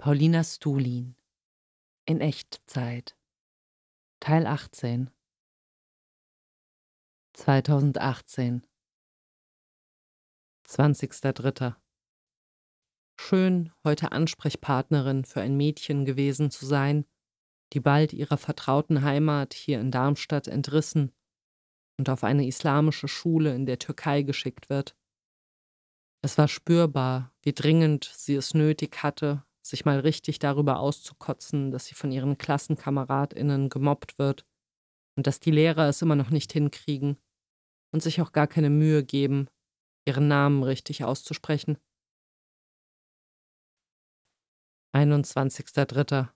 Paulina Stulin in Echtzeit Teil 18 2018 20.03. Schön, heute Ansprechpartnerin für ein Mädchen gewesen zu sein, die bald ihrer vertrauten Heimat hier in Darmstadt entrissen und auf eine islamische Schule in der Türkei geschickt wird. Es war spürbar, wie dringend sie es nötig hatte, sich mal richtig darüber auszukotzen, dass sie von ihren KlassenkameradInnen gemobbt wird und dass die Lehrer es immer noch nicht hinkriegen und sich auch gar keine Mühe geben, ihren Namen richtig auszusprechen. 21.03.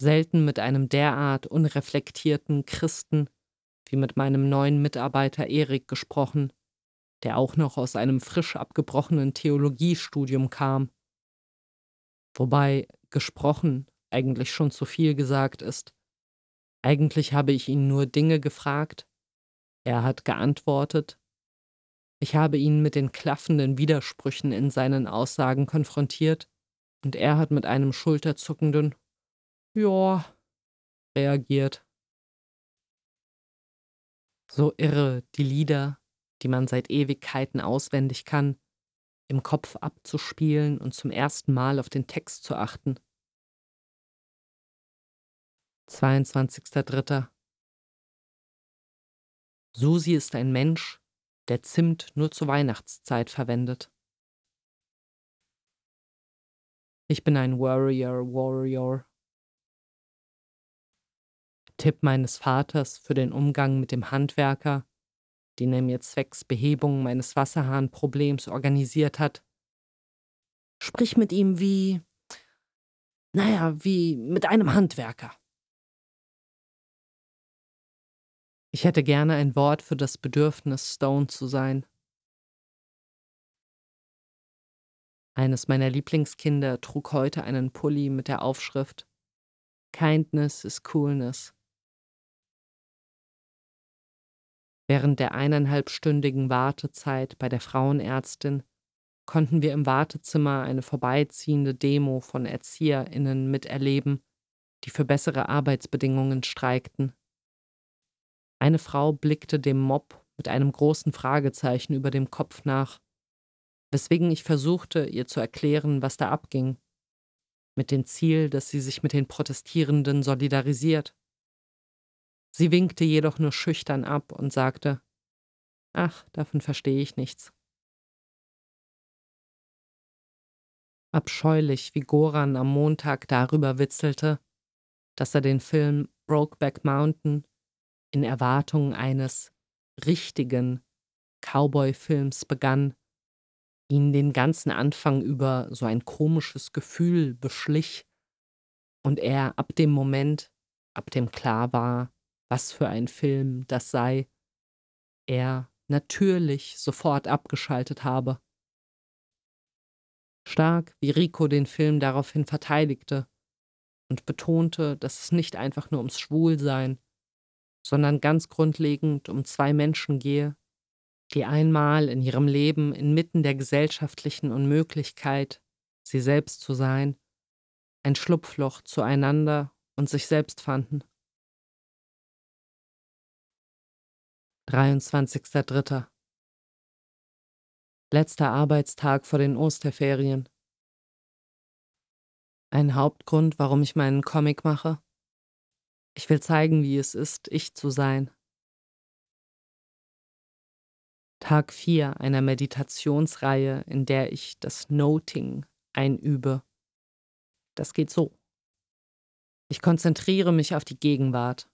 Selten mit einem derart unreflektierten Christen wie mit meinem neuen Mitarbeiter Erik gesprochen, der auch noch aus einem frisch abgebrochenen Theologiestudium kam wobei gesprochen eigentlich schon zu viel gesagt ist. Eigentlich habe ich ihn nur Dinge gefragt, er hat geantwortet, ich habe ihn mit den klaffenden Widersprüchen in seinen Aussagen konfrontiert, und er hat mit einem schulterzuckenden Ja reagiert. So irre die Lieder, die man seit Ewigkeiten auswendig kann, im Kopf abzuspielen und zum ersten Mal auf den Text zu achten. 22.03. Susi ist ein Mensch, der Zimt nur zur Weihnachtszeit verwendet. Ich bin ein Warrior, Warrior. Tipp meines Vaters für den Umgang mit dem Handwerker den er mir zwecks Behebung meines Wasserhahnproblems organisiert hat. Sprich mit ihm wie, naja, wie mit einem Handwerker. Ich hätte gerne ein Wort für das Bedürfnis, Stone zu sein. Eines meiner Lieblingskinder trug heute einen Pulli mit der Aufschrift Kindness is Coolness. Während der eineinhalbstündigen Wartezeit bei der Frauenärztin konnten wir im Wartezimmer eine vorbeiziehende Demo von ErzieherInnen miterleben, die für bessere Arbeitsbedingungen streikten. Eine Frau blickte dem Mob mit einem großen Fragezeichen über dem Kopf nach, weswegen ich versuchte, ihr zu erklären, was da abging, mit dem Ziel, dass sie sich mit den Protestierenden solidarisiert. Sie winkte jedoch nur schüchtern ab und sagte Ach, davon verstehe ich nichts. Abscheulich, wie Goran am Montag darüber witzelte, dass er den Film Brokeback Mountain in Erwartung eines richtigen Cowboy-Films begann, ihn den ganzen Anfang über so ein komisches Gefühl beschlich und er ab dem Moment, ab dem klar war, was für ein Film das sei, er natürlich sofort abgeschaltet habe. Stark, wie Rico den Film daraufhin verteidigte und betonte, dass es nicht einfach nur ums Schwulsein, sondern ganz grundlegend um zwei Menschen gehe, die einmal in ihrem Leben inmitten der gesellschaftlichen Unmöglichkeit, sie selbst zu sein, ein Schlupfloch zueinander und sich selbst fanden. 23.03. Letzter Arbeitstag vor den Osterferien. Ein Hauptgrund, warum ich meinen Comic mache? Ich will zeigen, wie es ist, ich zu sein. Tag 4 einer Meditationsreihe, in der ich das Noting einübe. Das geht so. Ich konzentriere mich auf die Gegenwart.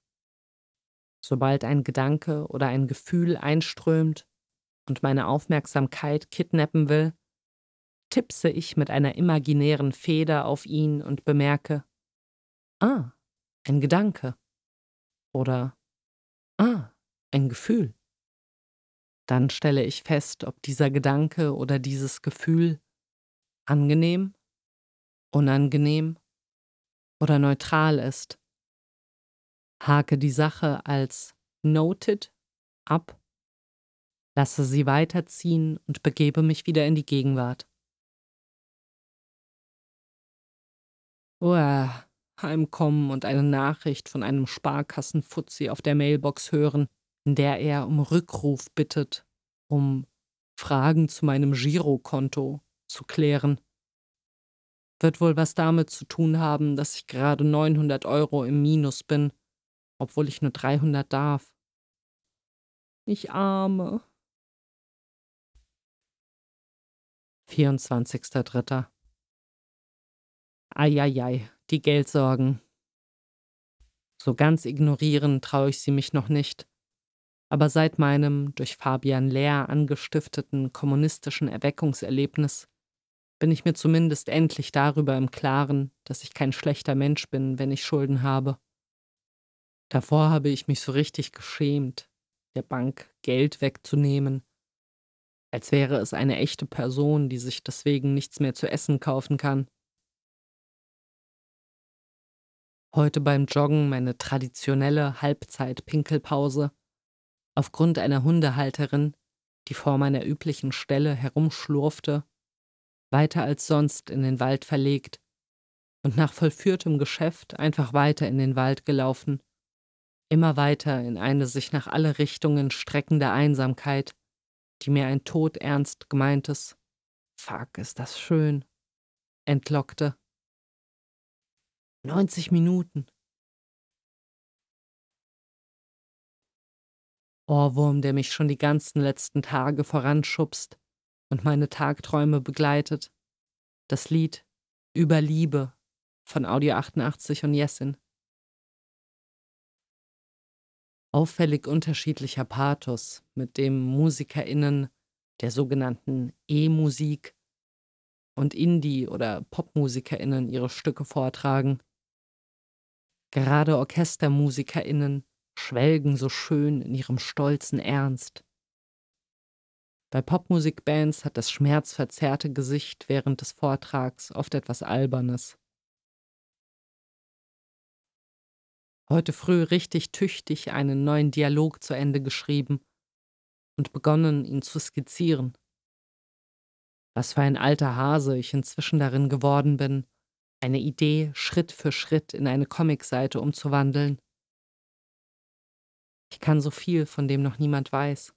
Sobald ein Gedanke oder ein Gefühl einströmt und meine Aufmerksamkeit kidnappen will, tippse ich mit einer imaginären Feder auf ihn und bemerke, ah, ein Gedanke oder ah, ein Gefühl. Dann stelle ich fest, ob dieser Gedanke oder dieses Gefühl angenehm, unangenehm oder neutral ist hake die Sache als noted ab, lasse sie weiterziehen und begebe mich wieder in die Gegenwart. Uah, heimkommen und eine Nachricht von einem Sparkassenfuzzi auf der Mailbox hören, in der er um Rückruf bittet, um Fragen zu meinem Girokonto zu klären. Wird wohl was damit zu tun haben, dass ich gerade 900 Euro im Minus bin, obwohl ich nur 300 darf. Ich arme. 24.03. Eieiei, die Geldsorgen. So ganz ignorieren traue ich sie mich noch nicht. Aber seit meinem durch Fabian Lehr angestifteten kommunistischen Erweckungserlebnis bin ich mir zumindest endlich darüber im Klaren, dass ich kein schlechter Mensch bin, wenn ich Schulden habe. Davor habe ich mich so richtig geschämt, der Bank Geld wegzunehmen, als wäre es eine echte Person, die sich deswegen nichts mehr zu essen kaufen kann. Heute beim Joggen meine traditionelle Halbzeit-Pinkelpause. Aufgrund einer Hundehalterin, die vor meiner üblichen Stelle herumschlurfte, weiter als sonst in den Wald verlegt und nach vollführtem Geschäft einfach weiter in den Wald gelaufen, immer weiter in eine sich nach alle Richtungen streckende Einsamkeit, die mir ein todernst gemeintes Fuck, ist das schön entlockte. 90 Minuten. Ohrwurm, der mich schon die ganzen letzten Tage voranschubst und meine Tagträume begleitet. Das Lied Über Liebe von Audio 88 und Jessin. Auffällig unterschiedlicher Pathos, mit dem MusikerInnen der sogenannten E-Musik und Indie- oder PopmusikerInnen ihre Stücke vortragen. Gerade OrchestermusikerInnen schwelgen so schön in ihrem stolzen Ernst. Bei Popmusikbands hat das schmerzverzerrte Gesicht während des Vortrags oft etwas Albernes. Heute früh richtig tüchtig einen neuen Dialog zu Ende geschrieben und begonnen, ihn zu skizzieren. Was für ein alter Hase ich inzwischen darin geworden bin, eine Idee Schritt für Schritt in eine Comicseite umzuwandeln. Ich kann so viel, von dem noch niemand weiß.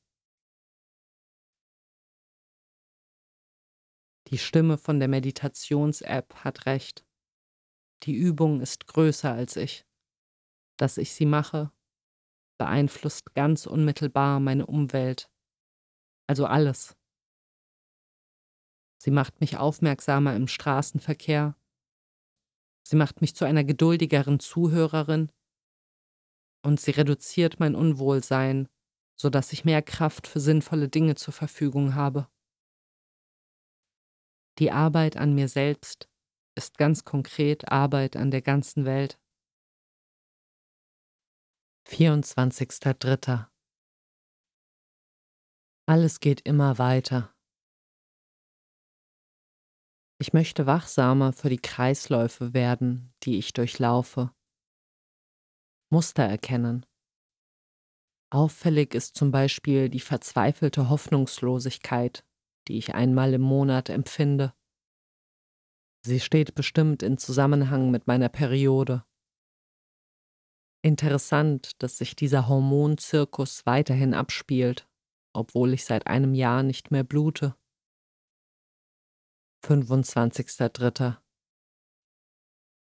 Die Stimme von der Meditations-App hat recht. Die Übung ist größer als ich. Dass ich sie mache, beeinflusst ganz unmittelbar meine Umwelt. Also alles. Sie macht mich aufmerksamer im Straßenverkehr Sie macht mich zu einer geduldigeren Zuhörerin und sie reduziert mein Unwohlsein, so dass ich mehr Kraft für sinnvolle Dinge zur Verfügung habe. Die Arbeit an mir selbst ist ganz konkret Arbeit an der ganzen Welt. 24.03. Alles geht immer weiter. Ich möchte wachsamer für die Kreisläufe werden, die ich durchlaufe. Muster erkennen. Auffällig ist zum Beispiel die verzweifelte Hoffnungslosigkeit, die ich einmal im Monat empfinde. Sie steht bestimmt in Zusammenhang mit meiner Periode. Interessant, dass sich dieser Hormonzirkus weiterhin abspielt, obwohl ich seit einem Jahr nicht mehr blute. 25.03.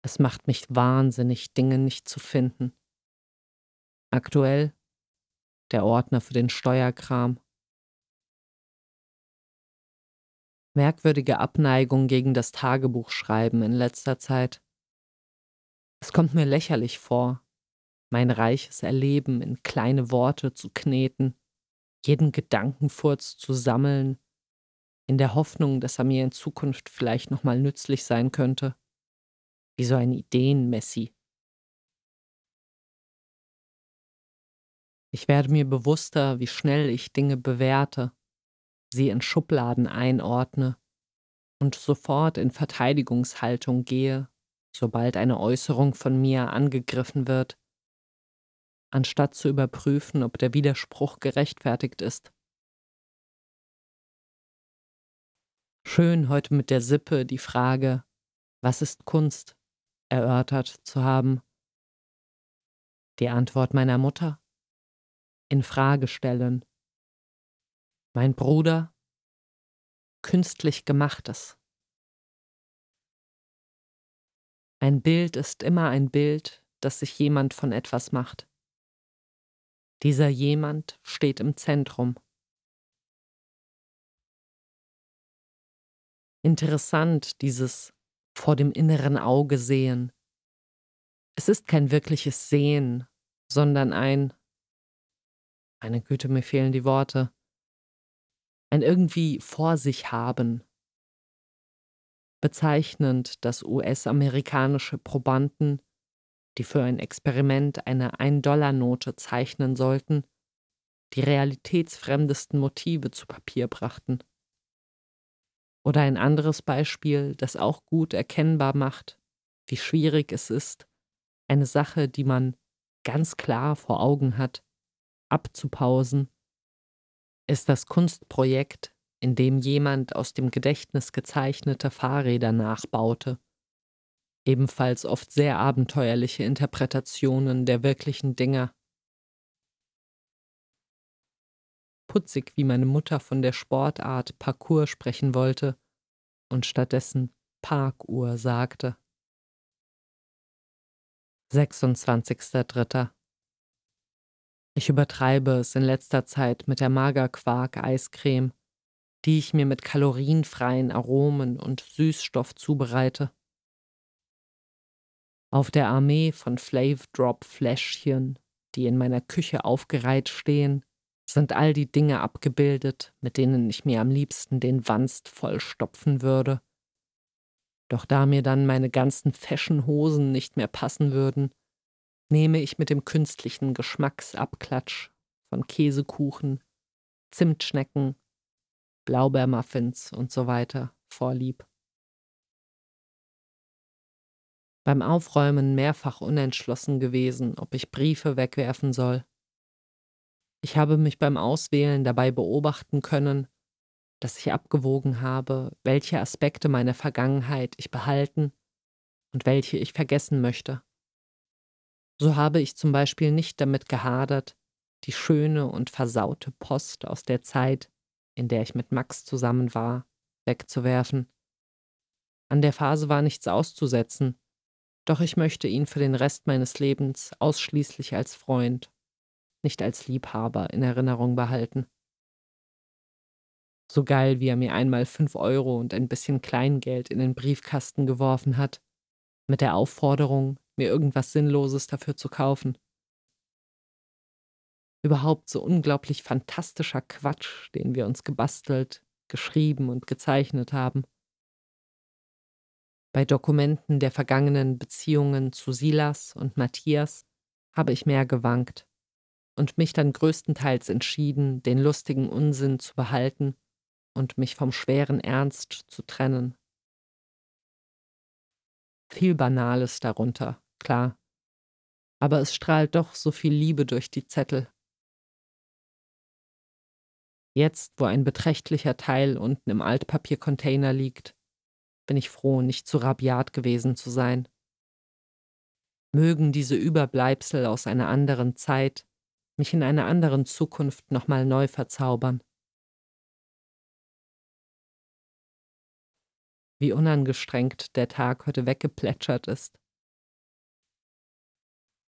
Es macht mich wahnsinnig, Dinge nicht zu finden. Aktuell der Ordner für den Steuerkram. Merkwürdige Abneigung gegen das Tagebuchschreiben in letzter Zeit. Es kommt mir lächerlich vor, mein reiches Erleben in kleine Worte zu kneten, jeden Gedankenfurz zu sammeln in der Hoffnung, dass er mir in Zukunft vielleicht nochmal nützlich sein könnte. Wie so ein Ideenmessi. Ich werde mir bewusster, wie schnell ich Dinge bewerte, sie in Schubladen einordne und sofort in Verteidigungshaltung gehe, sobald eine Äußerung von mir angegriffen wird, anstatt zu überprüfen, ob der Widerspruch gerechtfertigt ist. Schön heute mit der Sippe die Frage, was ist Kunst? erörtert zu haben. Die Antwort meiner Mutter? In Frage stellen. Mein Bruder? Künstlich gemachtes. Ein Bild ist immer ein Bild, das sich jemand von etwas macht. Dieser jemand steht im Zentrum. Interessant, dieses vor dem inneren Auge sehen. Es ist kein wirkliches Sehen, sondern ein, meine Güte, mir fehlen die Worte, ein irgendwie vor sich haben, bezeichnend, dass US-amerikanische Probanden, die für ein Experiment eine Ein-Dollar-Note zeichnen sollten, die realitätsfremdesten Motive zu Papier brachten. Oder ein anderes Beispiel, das auch gut erkennbar macht, wie schwierig es ist, eine Sache, die man ganz klar vor Augen hat, abzupausen, ist das Kunstprojekt in dem jemand aus dem Gedächtnis gezeichnete Fahrräder nachbaute. Ebenfalls oft sehr abenteuerliche Interpretationen der wirklichen Dinger. Putzig, wie meine Mutter von der Sportart Parcours sprechen wollte und stattdessen Parkuhr sagte. 26.03. Ich übertreibe es in letzter Zeit mit der Magerquark-Eiscreme die ich mir mit kalorienfreien Aromen und Süßstoff zubereite. Auf der Armee von Flav Drop Fläschchen, die in meiner Küche aufgereiht stehen, sind all die Dinge abgebildet, mit denen ich mir am liebsten den Wanst vollstopfen würde. Doch da mir dann meine ganzen Fashion-Hosen nicht mehr passen würden, nehme ich mit dem künstlichen Geschmacksabklatsch von Käsekuchen, Zimtschnecken Blaubeermuffins und so weiter vorlieb. Beim Aufräumen mehrfach unentschlossen gewesen, ob ich Briefe wegwerfen soll. Ich habe mich beim Auswählen dabei beobachten können, dass ich abgewogen habe, welche Aspekte meiner Vergangenheit ich behalten und welche ich vergessen möchte. So habe ich zum Beispiel nicht damit gehadert, die schöne und versaute Post aus der Zeit, in der ich mit Max zusammen war, wegzuwerfen. An der Phase war nichts auszusetzen, doch ich möchte ihn für den Rest meines Lebens ausschließlich als Freund, nicht als Liebhaber in Erinnerung behalten. So geil, wie er mir einmal fünf Euro und ein bisschen Kleingeld in den Briefkasten geworfen hat, mit der Aufforderung, mir irgendwas Sinnloses dafür zu kaufen überhaupt so unglaublich fantastischer Quatsch, den wir uns gebastelt, geschrieben und gezeichnet haben. Bei Dokumenten der vergangenen Beziehungen zu Silas und Matthias habe ich mehr gewankt und mich dann größtenteils entschieden, den lustigen Unsinn zu behalten und mich vom schweren Ernst zu trennen. Viel Banales darunter, klar, aber es strahlt doch so viel Liebe durch die Zettel Jetzt, wo ein beträchtlicher Teil unten im Altpapiercontainer liegt, bin ich froh, nicht zu rabiat gewesen zu sein. Mögen diese Überbleibsel aus einer anderen Zeit mich in einer anderen Zukunft nochmal neu verzaubern. Wie unangestrengt der Tag heute weggeplätschert ist.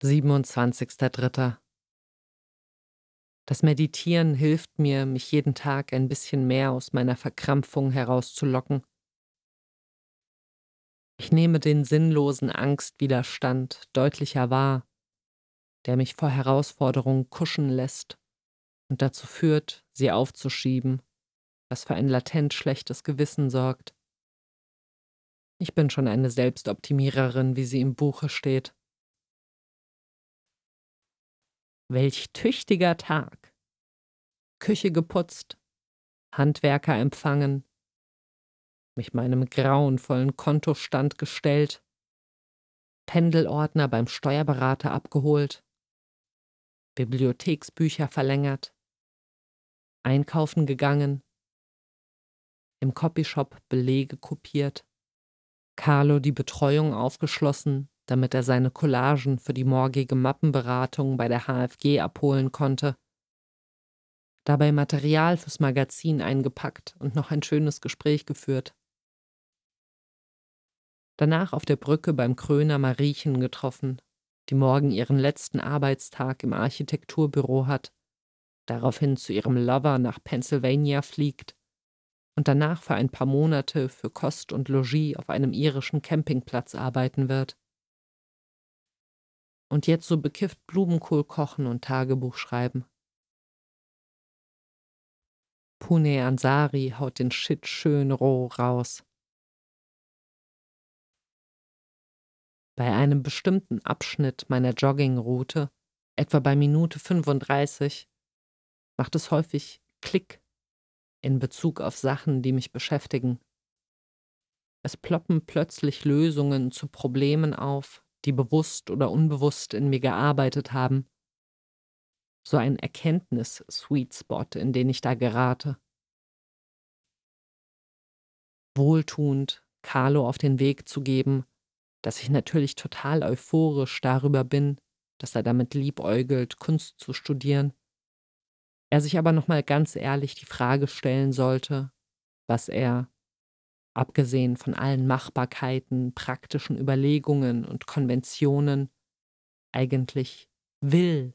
27.03. Das Meditieren hilft mir, mich jeden Tag ein bisschen mehr aus meiner Verkrampfung herauszulocken. Ich nehme den sinnlosen Angstwiderstand deutlicher wahr, der mich vor Herausforderungen kuschen lässt und dazu führt, sie aufzuschieben, was für ein latent schlechtes Gewissen sorgt. Ich bin schon eine Selbstoptimiererin, wie sie im Buche steht. Welch tüchtiger Tag. Küche geputzt, Handwerker empfangen, mich meinem grauenvollen Kontostand gestellt, Pendelordner beim Steuerberater abgeholt, Bibliotheksbücher verlängert, einkaufen gegangen, im Copyshop Belege kopiert, Carlo die Betreuung aufgeschlossen, damit er seine Collagen für die morgige Mappenberatung bei der HFG abholen konnte. Dabei Material fürs Magazin eingepackt und noch ein schönes Gespräch geführt. Danach auf der Brücke beim Kröner Mariechen getroffen, die morgen ihren letzten Arbeitstag im Architekturbüro hat, daraufhin zu ihrem Lover nach Pennsylvania fliegt und danach für ein paar Monate für Kost und Logis auf einem irischen Campingplatz arbeiten wird. Und jetzt so bekifft Blumenkohl kochen und Tagebuch schreiben. Pune Ansari haut den Shit schön roh raus. Bei einem bestimmten Abschnitt meiner Joggingroute, etwa bei Minute 35, macht es häufig Klick in Bezug auf Sachen, die mich beschäftigen. Es ploppen plötzlich Lösungen zu Problemen auf, die bewusst oder unbewusst in mir gearbeitet haben. So ein Erkenntnis-Sweet Spot, in den ich da gerate. Wohltuend Carlo auf den Weg zu geben, dass ich natürlich total euphorisch darüber bin, dass er damit liebäugelt, Kunst zu studieren. Er sich aber nochmal ganz ehrlich die Frage stellen sollte, was er, abgesehen von allen Machbarkeiten, praktischen Überlegungen und Konventionen, eigentlich will.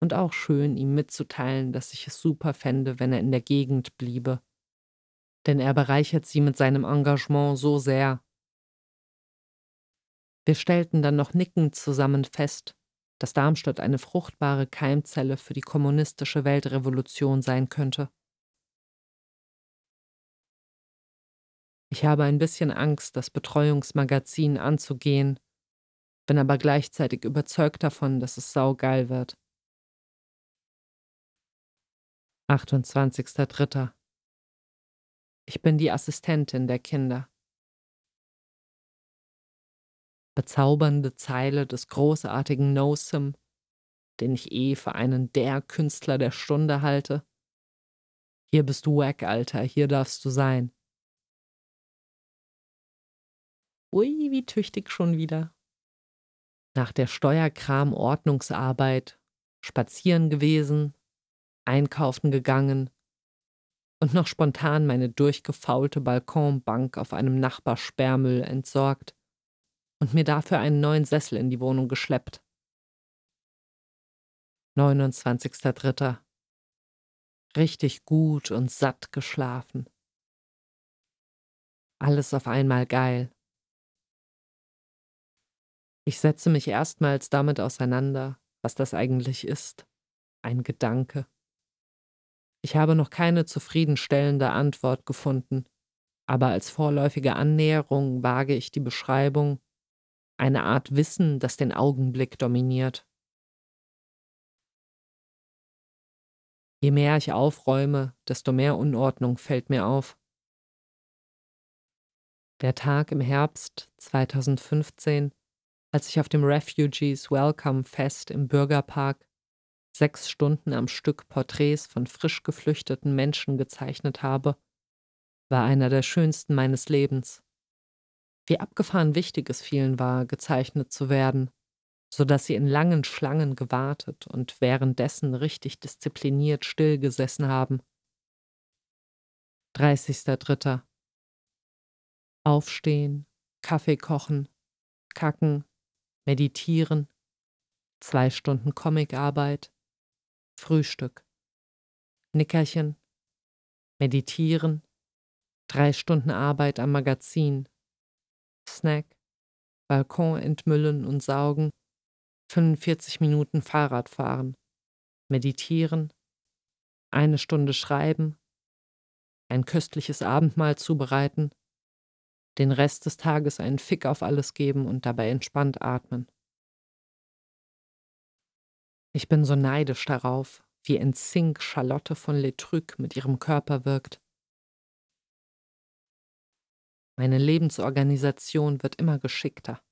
Und auch schön, ihm mitzuteilen, dass ich es super fände, wenn er in der Gegend bliebe denn er bereichert sie mit seinem Engagement so sehr. Wir stellten dann noch nickend zusammen fest, dass Darmstadt eine fruchtbare Keimzelle für die kommunistische Weltrevolution sein könnte. Ich habe ein bisschen Angst, das Betreuungsmagazin anzugehen, bin aber gleichzeitig überzeugt davon, dass es saugeil wird. 28.03. Ich bin die Assistentin der Kinder. Bezaubernde Zeile des großartigen No-Sim, den ich eh für einen der Künstler der Stunde halte. Hier bist du wack, Alter, hier darfst du sein. Ui, wie tüchtig schon wieder. Nach der Steuerkram-Ordnungsarbeit spazieren gewesen, einkaufen gegangen, und noch spontan meine durchgefaulte Balkonbank auf einem Nachbarsperrmüll entsorgt und mir dafür einen neuen Sessel in die Wohnung geschleppt. 29.03. Richtig gut und satt geschlafen. Alles auf einmal geil. Ich setze mich erstmals damit auseinander, was das eigentlich ist. Ein Gedanke. Ich habe noch keine zufriedenstellende Antwort gefunden, aber als vorläufige Annäherung wage ich die Beschreibung eine Art Wissen, das den Augenblick dominiert. Je mehr ich aufräume, desto mehr Unordnung fällt mir auf. Der Tag im Herbst 2015, als ich auf dem Refugees Welcome Fest im Bürgerpark sechs Stunden am Stück Porträts von frisch geflüchteten Menschen gezeichnet habe, war einer der schönsten meines Lebens. Wie abgefahren wichtig es vielen war, gezeichnet zu werden, so dass sie in langen Schlangen gewartet und währenddessen richtig diszipliniert stillgesessen haben. 30.03. Aufstehen, Kaffee kochen, kacken, meditieren, zwei Stunden Comicarbeit, Frühstück, Nickerchen, Meditieren, drei Stunden Arbeit am Magazin, Snack, Balkon entmüllen und saugen, 45 Minuten Fahrrad fahren, meditieren, eine Stunde schreiben, ein köstliches Abendmahl zubereiten, den Rest des Tages einen Fick auf alles geben und dabei entspannt atmen. Ich bin so neidisch darauf, wie in Sync Charlotte von Letruc mit ihrem Körper wirkt. Meine Lebensorganisation wird immer geschickter.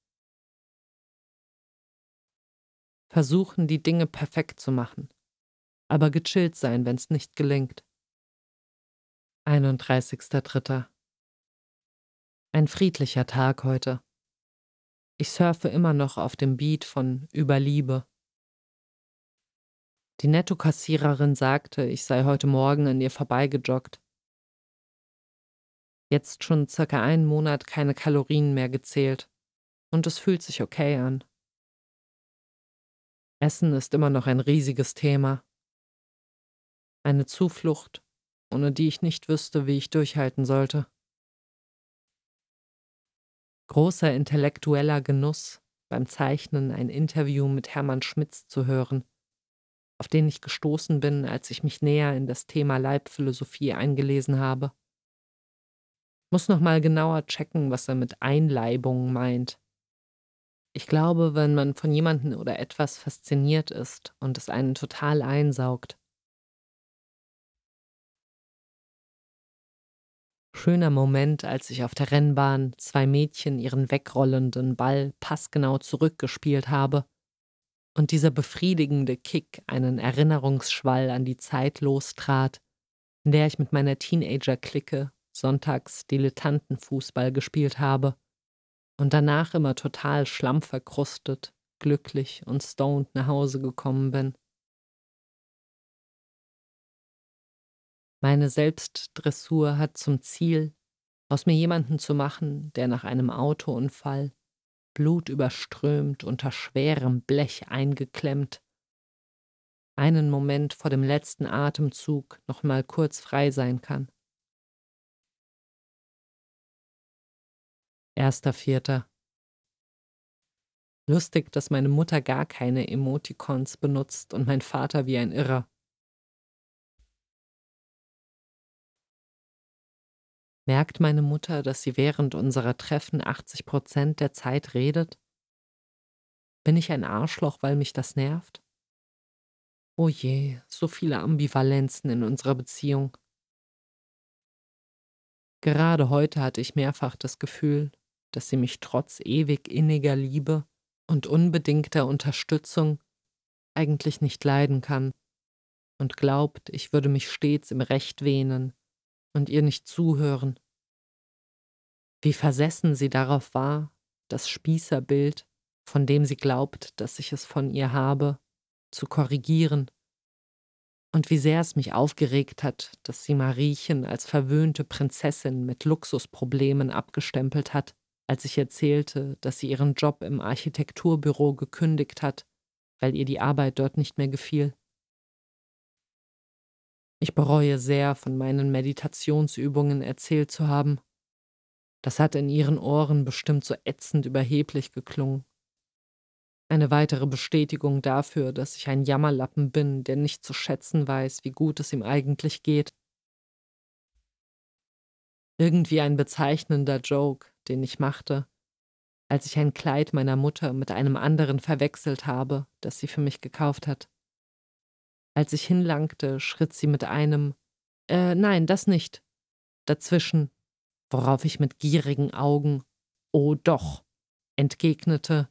Versuchen, die Dinge perfekt zu machen, aber gechillt sein, wenn es nicht gelingt. 31.03. Ein friedlicher Tag heute. Ich surfe immer noch auf dem Beat von Überliebe. Die Nettokassiererin sagte, ich sei heute Morgen an ihr vorbeigejoggt. Jetzt schon circa einen Monat keine Kalorien mehr gezählt. Und es fühlt sich okay an. Essen ist immer noch ein riesiges Thema. Eine Zuflucht, ohne die ich nicht wüsste, wie ich durchhalten sollte. Großer intellektueller Genuss, beim Zeichnen ein Interview mit Hermann Schmitz zu hören, auf den ich gestoßen bin, als ich mich näher in das Thema Leibphilosophie eingelesen habe. Muss noch mal genauer checken, was er mit Einleibung meint. Ich glaube, wenn man von jemandem oder etwas fasziniert ist und es einen total einsaugt, Schöner Moment, als ich auf der Rennbahn zwei Mädchen ihren wegrollenden Ball passgenau zurückgespielt habe und dieser befriedigende Kick einen Erinnerungsschwall an die Zeit lostrat, in der ich mit meiner Teenager-Clique sonntags Dilettantenfußball gespielt habe und danach immer total schlammverkrustet, glücklich und stoned nach Hause gekommen bin. Meine Selbstdressur hat zum Ziel, aus mir jemanden zu machen, der nach einem Autounfall, blutüberströmt, unter schwerem Blech eingeklemmt, einen Moment vor dem letzten Atemzug noch mal kurz frei sein kann. Erster Vierter. Lustig, dass meine Mutter gar keine Emoticons benutzt und mein Vater wie ein Irrer. Merkt meine Mutter, dass sie während unserer Treffen 80 Prozent der Zeit redet? Bin ich ein Arschloch, weil mich das nervt? Oh je, so viele Ambivalenzen in unserer Beziehung. Gerade heute hatte ich mehrfach das Gefühl, dass sie mich trotz ewig inniger Liebe und unbedingter Unterstützung eigentlich nicht leiden kann und glaubt, ich würde mich stets im Recht wähnen und ihr nicht zuhören. Wie versessen sie darauf war, das Spießerbild, von dem sie glaubt, dass ich es von ihr habe, zu korrigieren. Und wie sehr es mich aufgeregt hat, dass sie Mariechen als verwöhnte Prinzessin mit Luxusproblemen abgestempelt hat, als ich erzählte, dass sie ihren Job im Architekturbüro gekündigt hat, weil ihr die Arbeit dort nicht mehr gefiel. Ich bereue sehr, von meinen Meditationsübungen erzählt zu haben. Das hat in ihren Ohren bestimmt so ätzend überheblich geklungen. Eine weitere Bestätigung dafür, dass ich ein Jammerlappen bin, der nicht zu schätzen weiß, wie gut es ihm eigentlich geht. Irgendwie ein bezeichnender Joke, den ich machte, als ich ein Kleid meiner Mutter mit einem anderen verwechselt habe, das sie für mich gekauft hat. Als ich hinlangte, schritt sie mit einem Äh, nein, das nicht dazwischen, worauf ich mit gierigen Augen Oh doch entgegnete,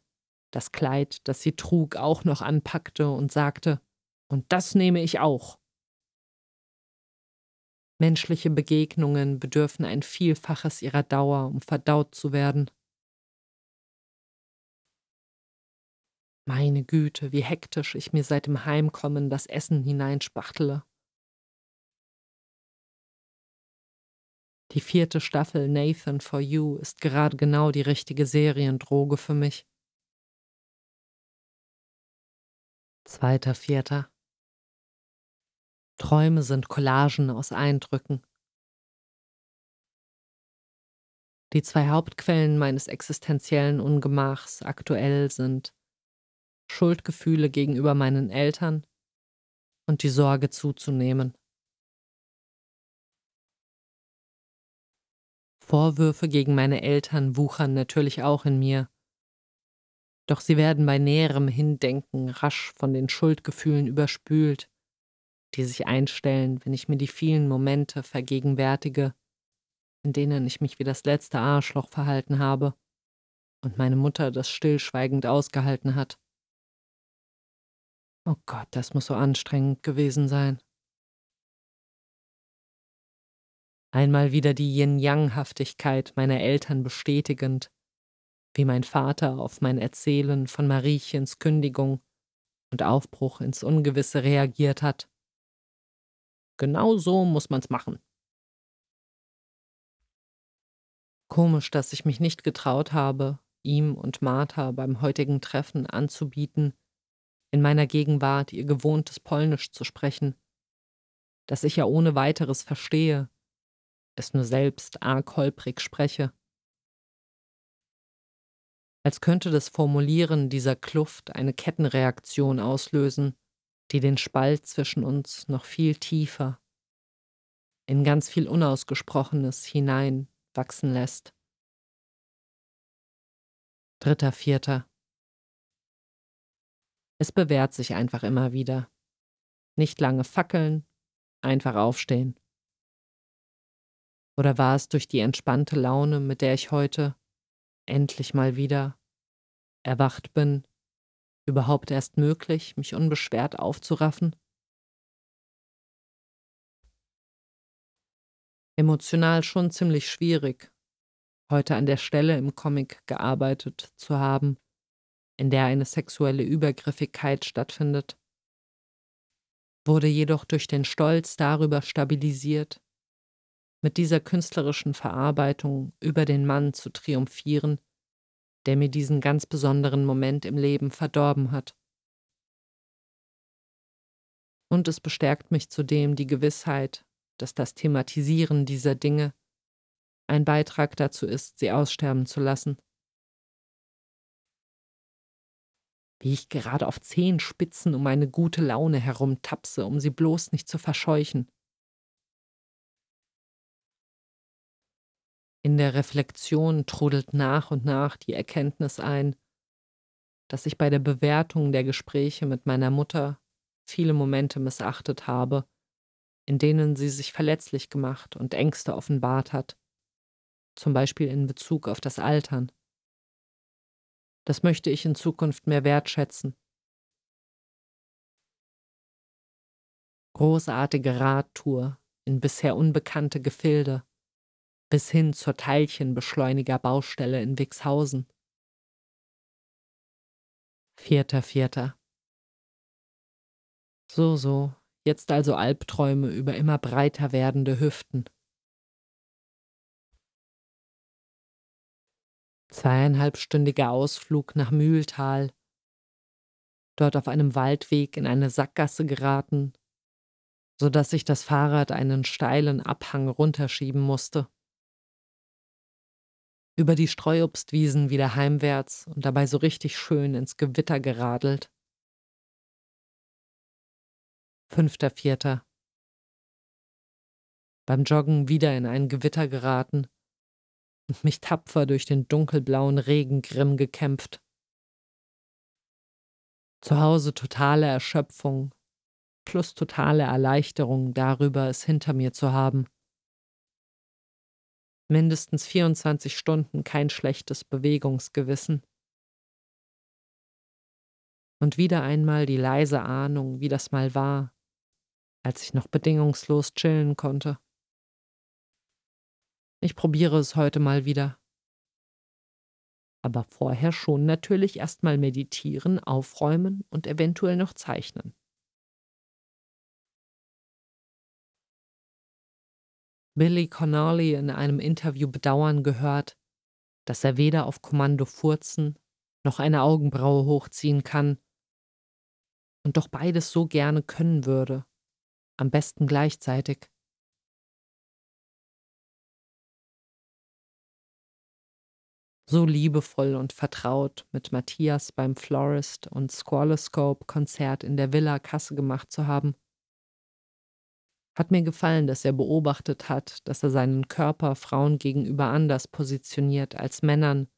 das Kleid, das sie trug, auch noch anpackte und sagte Und das nehme ich auch. Menschliche Begegnungen bedürfen ein Vielfaches ihrer Dauer, um verdaut zu werden. Meine Güte, wie hektisch ich mir seit dem Heimkommen das Essen hineinspachtele. Die vierte Staffel Nathan for You ist gerade genau die richtige Seriendroge für mich. Zweiter Vierter. Träume sind Collagen aus Eindrücken. Die zwei Hauptquellen meines existenziellen Ungemachs aktuell sind Schuldgefühle gegenüber meinen Eltern und die Sorge zuzunehmen. Vorwürfe gegen meine Eltern wuchern natürlich auch in mir, doch sie werden bei näherem Hindenken rasch von den Schuldgefühlen überspült, die sich einstellen, wenn ich mir die vielen Momente vergegenwärtige, in denen ich mich wie das letzte Arschloch verhalten habe und meine Mutter das stillschweigend ausgehalten hat. Oh Gott, das muss so anstrengend gewesen sein. Einmal wieder die Yin-Yang-Haftigkeit meiner Eltern bestätigend, wie mein Vater auf mein Erzählen von Mariechens Kündigung und Aufbruch ins Ungewisse reagiert hat. Genau so muss man's machen. Komisch, dass ich mich nicht getraut habe, ihm und Martha beim heutigen Treffen anzubieten, in meiner Gegenwart ihr gewohntes Polnisch zu sprechen, das ich ja ohne weiteres verstehe, es nur selbst arg holprig spreche. Als könnte das Formulieren dieser Kluft eine Kettenreaktion auslösen, die den Spalt zwischen uns noch viel tiefer, in ganz viel Unausgesprochenes hinein wachsen lässt. Dritter, vierter. Es bewährt sich einfach immer wieder. Nicht lange fackeln, einfach aufstehen. Oder war es durch die entspannte Laune, mit der ich heute endlich mal wieder erwacht bin, überhaupt erst möglich, mich unbeschwert aufzuraffen? Emotional schon ziemlich schwierig, heute an der Stelle im Comic gearbeitet zu haben, in der eine sexuelle Übergriffigkeit stattfindet, wurde jedoch durch den Stolz darüber stabilisiert, mit dieser künstlerischen Verarbeitung über den Mann zu triumphieren, der mir diesen ganz besonderen Moment im Leben verdorben hat. Und es bestärkt mich zudem die Gewissheit, dass das Thematisieren dieser Dinge ein Beitrag dazu ist, sie aussterben zu lassen. Wie ich gerade auf Zehenspitzen um meine gute Laune herumtapse, um sie bloß nicht zu verscheuchen. In der Reflexion trudelt nach und nach die Erkenntnis ein, dass ich bei der Bewertung der Gespräche mit meiner Mutter viele Momente missachtet habe, in denen sie sich verletzlich gemacht und Ängste offenbart hat, zum Beispiel in Bezug auf das Altern. Das möchte ich in Zukunft mehr wertschätzen. Großartige Radtour in bisher unbekannte Gefilde bis hin zur Teilchenbeschleuniger-Baustelle in Wixhausen. Vierter, vierter. So, so, jetzt also Albträume über immer breiter werdende Hüften. Zweieinhalbstündiger Ausflug nach Mühltal. Dort auf einem Waldweg in eine Sackgasse geraten, so dass ich das Fahrrad einen steilen Abhang runterschieben musste über die Streuobstwiesen wieder heimwärts und dabei so richtig schön ins Gewitter geradelt. Fünfter Vierter. Beim Joggen wieder in ein Gewitter geraten und mich tapfer durch den dunkelblauen Regengrimm gekämpft. Zu Hause totale Erschöpfung plus totale Erleichterung darüber, es hinter mir zu haben mindestens 24 Stunden kein schlechtes Bewegungsgewissen. Und wieder einmal die leise Ahnung, wie das mal war, als ich noch bedingungslos chillen konnte. Ich probiere es heute mal wieder. Aber vorher schon natürlich erstmal meditieren, aufräumen und eventuell noch zeichnen. Billy Connolly in einem Interview bedauern gehört, dass er weder auf Kommando furzen noch eine Augenbraue hochziehen kann und doch beides so gerne können würde, am besten gleichzeitig. So liebevoll und vertraut mit Matthias beim Florist und Squaloscope Konzert in der Villa Kasse gemacht zu haben. Hat mir gefallen, dass er beobachtet hat, dass er seinen Körper Frauen gegenüber anders positioniert als Männern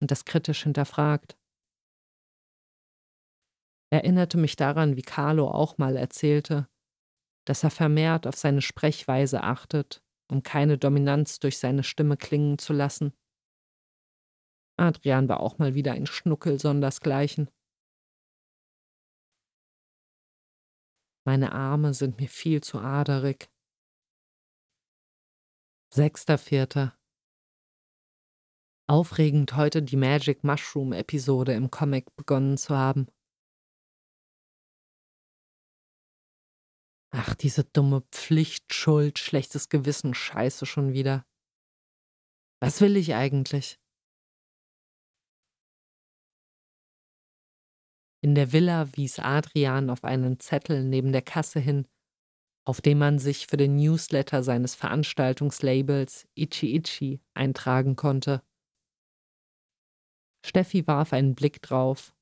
und das kritisch hinterfragt. Erinnerte mich daran, wie Carlo auch mal erzählte, dass er vermehrt auf seine Sprechweise achtet, um keine Dominanz durch seine Stimme klingen zu lassen. Adrian war auch mal wieder ein Schnuckel sondersgleichen. Meine Arme sind mir viel zu aderig. 6.4. Aufregend, heute die Magic Mushroom Episode im Comic begonnen zu haben. Ach, diese dumme Pflicht, Schuld, schlechtes Gewissen, Scheiße schon wieder. Was will ich eigentlich? In der Villa wies Adrian auf einen Zettel neben der Kasse hin, auf dem man sich für den Newsletter seines Veranstaltungslabels Ichi Ichi eintragen konnte. Steffi warf einen Blick drauf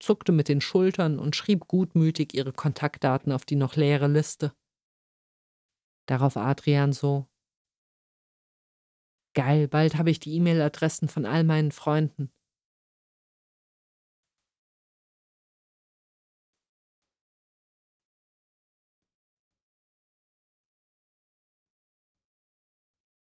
zuckte mit den Schultern und schrieb gutmütig ihre Kontaktdaten auf die noch leere Liste. Darauf Adrian so. Geil, bald habe ich die E-Mail-Adressen von all meinen Freunden.